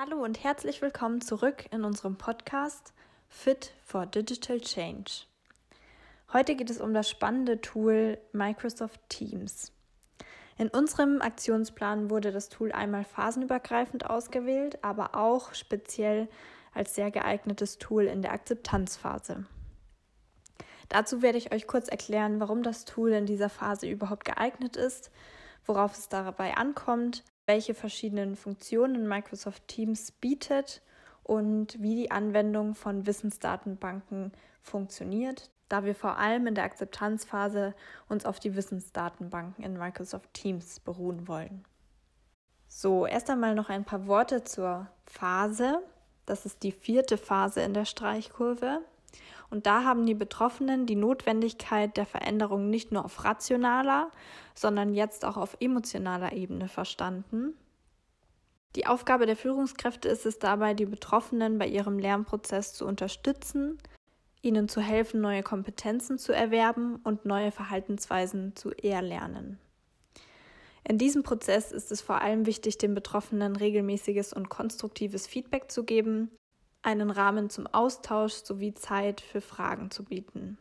Hallo und herzlich willkommen zurück in unserem Podcast Fit for Digital Change. Heute geht es um das spannende Tool Microsoft Teams. In unserem Aktionsplan wurde das Tool einmal phasenübergreifend ausgewählt, aber auch speziell als sehr geeignetes Tool in der Akzeptanzphase. Dazu werde ich euch kurz erklären, warum das Tool in dieser Phase überhaupt geeignet ist, worauf es dabei ankommt, welche verschiedenen Funktionen Microsoft Teams bietet und wie die Anwendung von Wissensdatenbanken funktioniert, da wir vor allem in der Akzeptanzphase uns auf die Wissensdatenbanken in Microsoft Teams beruhen wollen. So, erst einmal noch ein paar Worte zur Phase. Das ist die vierte Phase in der Streichkurve. Und da haben die Betroffenen die Notwendigkeit der Veränderung nicht nur auf rationaler, sondern jetzt auch auf emotionaler Ebene verstanden. Die Aufgabe der Führungskräfte ist es dabei, die Betroffenen bei ihrem Lernprozess zu unterstützen, ihnen zu helfen, neue Kompetenzen zu erwerben und neue Verhaltensweisen zu erlernen. In diesem Prozess ist es vor allem wichtig, den Betroffenen regelmäßiges und konstruktives Feedback zu geben einen Rahmen zum Austausch sowie Zeit für Fragen zu bieten.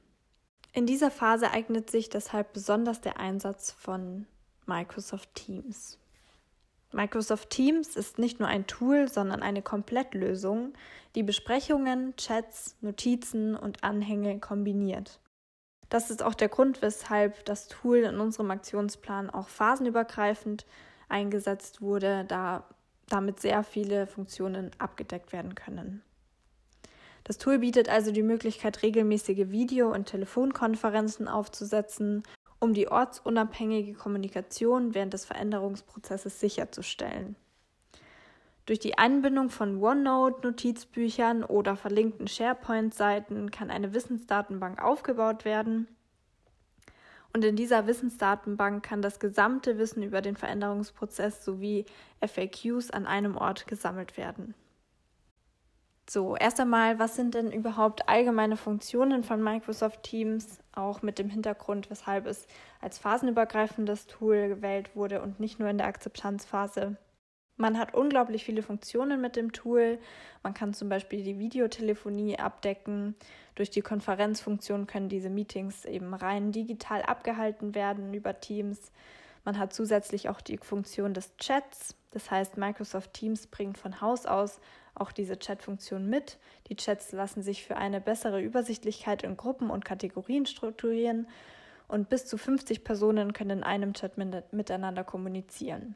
In dieser Phase eignet sich deshalb besonders der Einsatz von Microsoft Teams. Microsoft Teams ist nicht nur ein Tool, sondern eine Komplettlösung, die Besprechungen, Chats, Notizen und Anhänge kombiniert. Das ist auch der Grund, weshalb das Tool in unserem Aktionsplan auch phasenübergreifend eingesetzt wurde, da damit sehr viele Funktionen abgedeckt werden können. Das Tool bietet also die Möglichkeit, regelmäßige Video- und Telefonkonferenzen aufzusetzen, um die ortsunabhängige Kommunikation während des Veränderungsprozesses sicherzustellen. Durch die Anbindung von OneNote-Notizbüchern oder verlinkten SharePoint-Seiten kann eine Wissensdatenbank aufgebaut werden. Und in dieser Wissensdatenbank kann das gesamte Wissen über den Veränderungsprozess sowie FAQs an einem Ort gesammelt werden. So, erst einmal, was sind denn überhaupt allgemeine Funktionen von Microsoft Teams, auch mit dem Hintergrund, weshalb es als phasenübergreifendes Tool gewählt wurde und nicht nur in der Akzeptanzphase. Man hat unglaublich viele Funktionen mit dem Tool. Man kann zum Beispiel die Videotelefonie abdecken. Durch die Konferenzfunktion können diese Meetings eben rein digital abgehalten werden über Teams. Man hat zusätzlich auch die Funktion des Chats. Das heißt, Microsoft Teams bringt von Haus aus auch diese Chat-Funktion mit. Die Chats lassen sich für eine bessere Übersichtlichkeit in Gruppen und Kategorien strukturieren und bis zu 50 Personen können in einem Chat miteinander kommunizieren.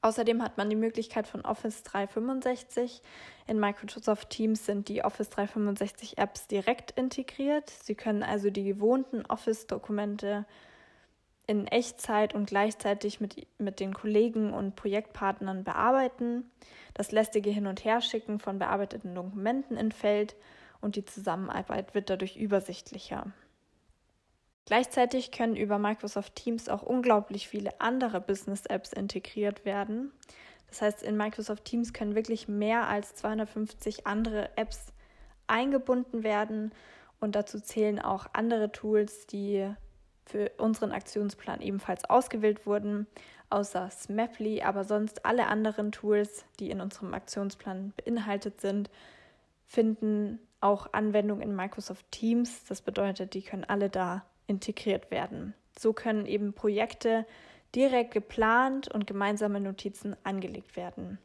Außerdem hat man die Möglichkeit von Office 365. In Microsoft Teams sind die Office 365 Apps direkt integriert. Sie können also die gewohnten Office-Dokumente in Echtzeit und gleichzeitig mit, mit den Kollegen und Projektpartnern bearbeiten. Das lästige Hin- und Herschicken von bearbeiteten Dokumenten entfällt und die Zusammenarbeit wird dadurch übersichtlicher. Gleichzeitig können über Microsoft Teams auch unglaublich viele andere Business-Apps integriert werden. Das heißt, in Microsoft Teams können wirklich mehr als 250 andere Apps eingebunden werden und dazu zählen auch andere Tools, die für unseren Aktionsplan ebenfalls ausgewählt wurden, außer Smaply, aber sonst alle anderen Tools, die in unserem Aktionsplan beinhaltet sind, finden auch Anwendung in Microsoft Teams. Das bedeutet, die können alle da integriert werden. So können eben Projekte direkt geplant und gemeinsame Notizen angelegt werden.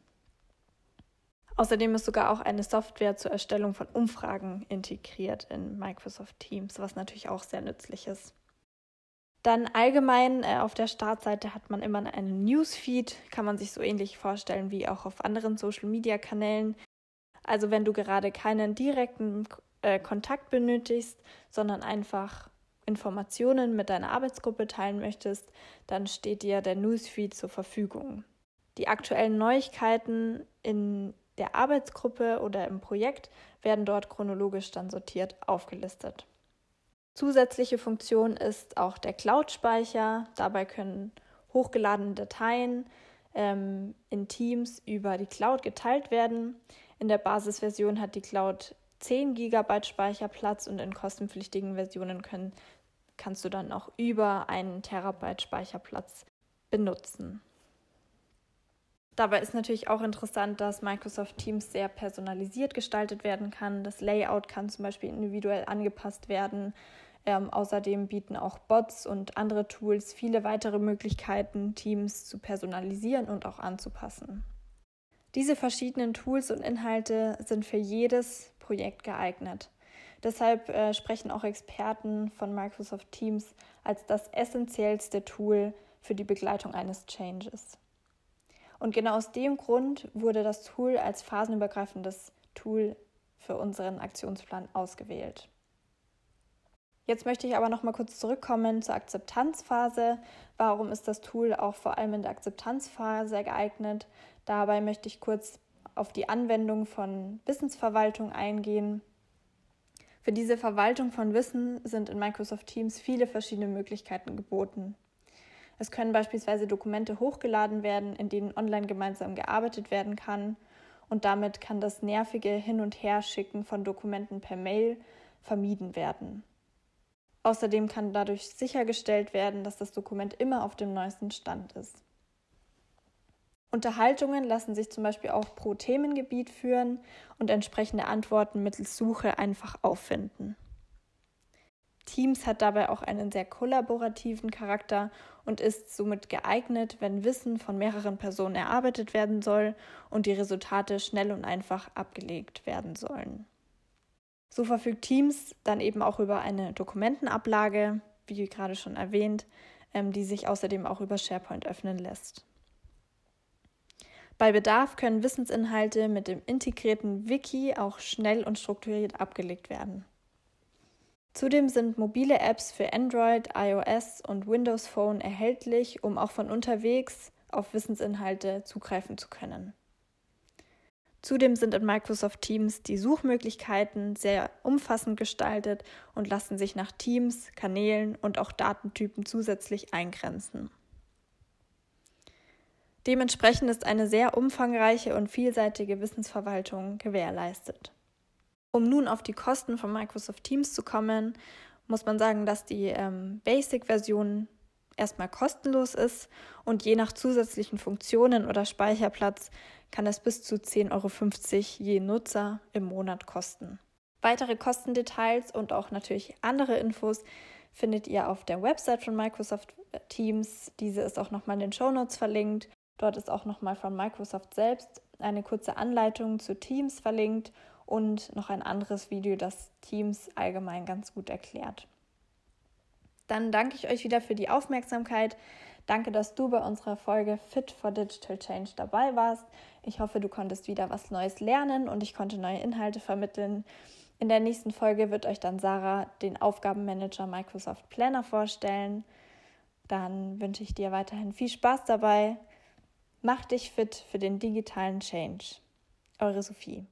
Außerdem ist sogar auch eine Software zur Erstellung von Umfragen integriert in Microsoft Teams, was natürlich auch sehr nützlich ist. Dann allgemein äh, auf der Startseite hat man immer einen Newsfeed, kann man sich so ähnlich vorstellen wie auch auf anderen Social-Media-Kanälen. Also wenn du gerade keinen direkten äh, Kontakt benötigst, sondern einfach Informationen mit deiner Arbeitsgruppe teilen möchtest, dann steht dir der Newsfeed zur Verfügung. Die aktuellen Neuigkeiten in der Arbeitsgruppe oder im Projekt werden dort chronologisch dann sortiert aufgelistet. Zusätzliche Funktion ist auch der Cloud-Speicher. Dabei können hochgeladene Dateien ähm, in Teams über die Cloud geteilt werden. In der Basisversion hat die Cloud 10 GB Speicherplatz und in kostenpflichtigen Versionen können, kannst du dann auch über einen Terabyte Speicherplatz benutzen. Dabei ist natürlich auch interessant, dass Microsoft Teams sehr personalisiert gestaltet werden kann. Das Layout kann zum Beispiel individuell angepasst werden. Ähm, außerdem bieten auch Bots und andere Tools viele weitere Möglichkeiten, Teams zu personalisieren und auch anzupassen. Diese verschiedenen Tools und Inhalte sind für jedes Projekt geeignet. Deshalb äh, sprechen auch Experten von Microsoft Teams als das essentiellste Tool für die Begleitung eines Changes. Und genau aus dem Grund wurde das Tool als phasenübergreifendes Tool für unseren Aktionsplan ausgewählt. Jetzt möchte ich aber noch mal kurz zurückkommen zur Akzeptanzphase. Warum ist das Tool auch vor allem in der Akzeptanzphase geeignet? Dabei möchte ich kurz auf die Anwendung von Wissensverwaltung eingehen. Für diese Verwaltung von Wissen sind in Microsoft Teams viele verschiedene Möglichkeiten geboten. Es können beispielsweise Dokumente hochgeladen werden, in denen online gemeinsam gearbeitet werden kann. Und damit kann das nervige Hin- und Herschicken von Dokumenten per Mail vermieden werden. Außerdem kann dadurch sichergestellt werden, dass das Dokument immer auf dem neuesten Stand ist. Unterhaltungen lassen sich zum Beispiel auch pro Themengebiet führen und entsprechende Antworten mittels Suche einfach auffinden. Teams hat dabei auch einen sehr kollaborativen Charakter und ist somit geeignet, wenn Wissen von mehreren Personen erarbeitet werden soll und die Resultate schnell und einfach abgelegt werden sollen. So verfügt Teams dann eben auch über eine Dokumentenablage, wie gerade schon erwähnt, ähm, die sich außerdem auch über SharePoint öffnen lässt. Bei Bedarf können Wissensinhalte mit dem integrierten Wiki auch schnell und strukturiert abgelegt werden. Zudem sind mobile Apps für Android, iOS und Windows Phone erhältlich, um auch von unterwegs auf Wissensinhalte zugreifen zu können. Zudem sind in Microsoft Teams die Suchmöglichkeiten sehr umfassend gestaltet und lassen sich nach Teams, Kanälen und auch Datentypen zusätzlich eingrenzen. Dementsprechend ist eine sehr umfangreiche und vielseitige Wissensverwaltung gewährleistet. Um nun auf die Kosten von Microsoft Teams zu kommen, muss man sagen, dass die ähm, Basic-Version erstmal kostenlos ist und je nach zusätzlichen Funktionen oder Speicherplatz kann es bis zu 10,50 Euro je Nutzer im Monat kosten. Weitere Kostendetails und auch natürlich andere Infos findet ihr auf der Website von Microsoft Teams. Diese ist auch nochmal in den Show Notes verlinkt. Dort ist auch nochmal von Microsoft selbst eine kurze Anleitung zu Teams verlinkt und noch ein anderes Video, das Teams allgemein ganz gut erklärt. Dann danke ich euch wieder für die Aufmerksamkeit. Danke, dass du bei unserer Folge Fit for Digital Change dabei warst. Ich hoffe, du konntest wieder was Neues lernen und ich konnte neue Inhalte vermitteln. In der nächsten Folge wird euch dann Sarah den Aufgabenmanager Microsoft Planner vorstellen. Dann wünsche ich dir weiterhin viel Spaß dabei. Mach dich fit für den digitalen Change. Eure Sophie.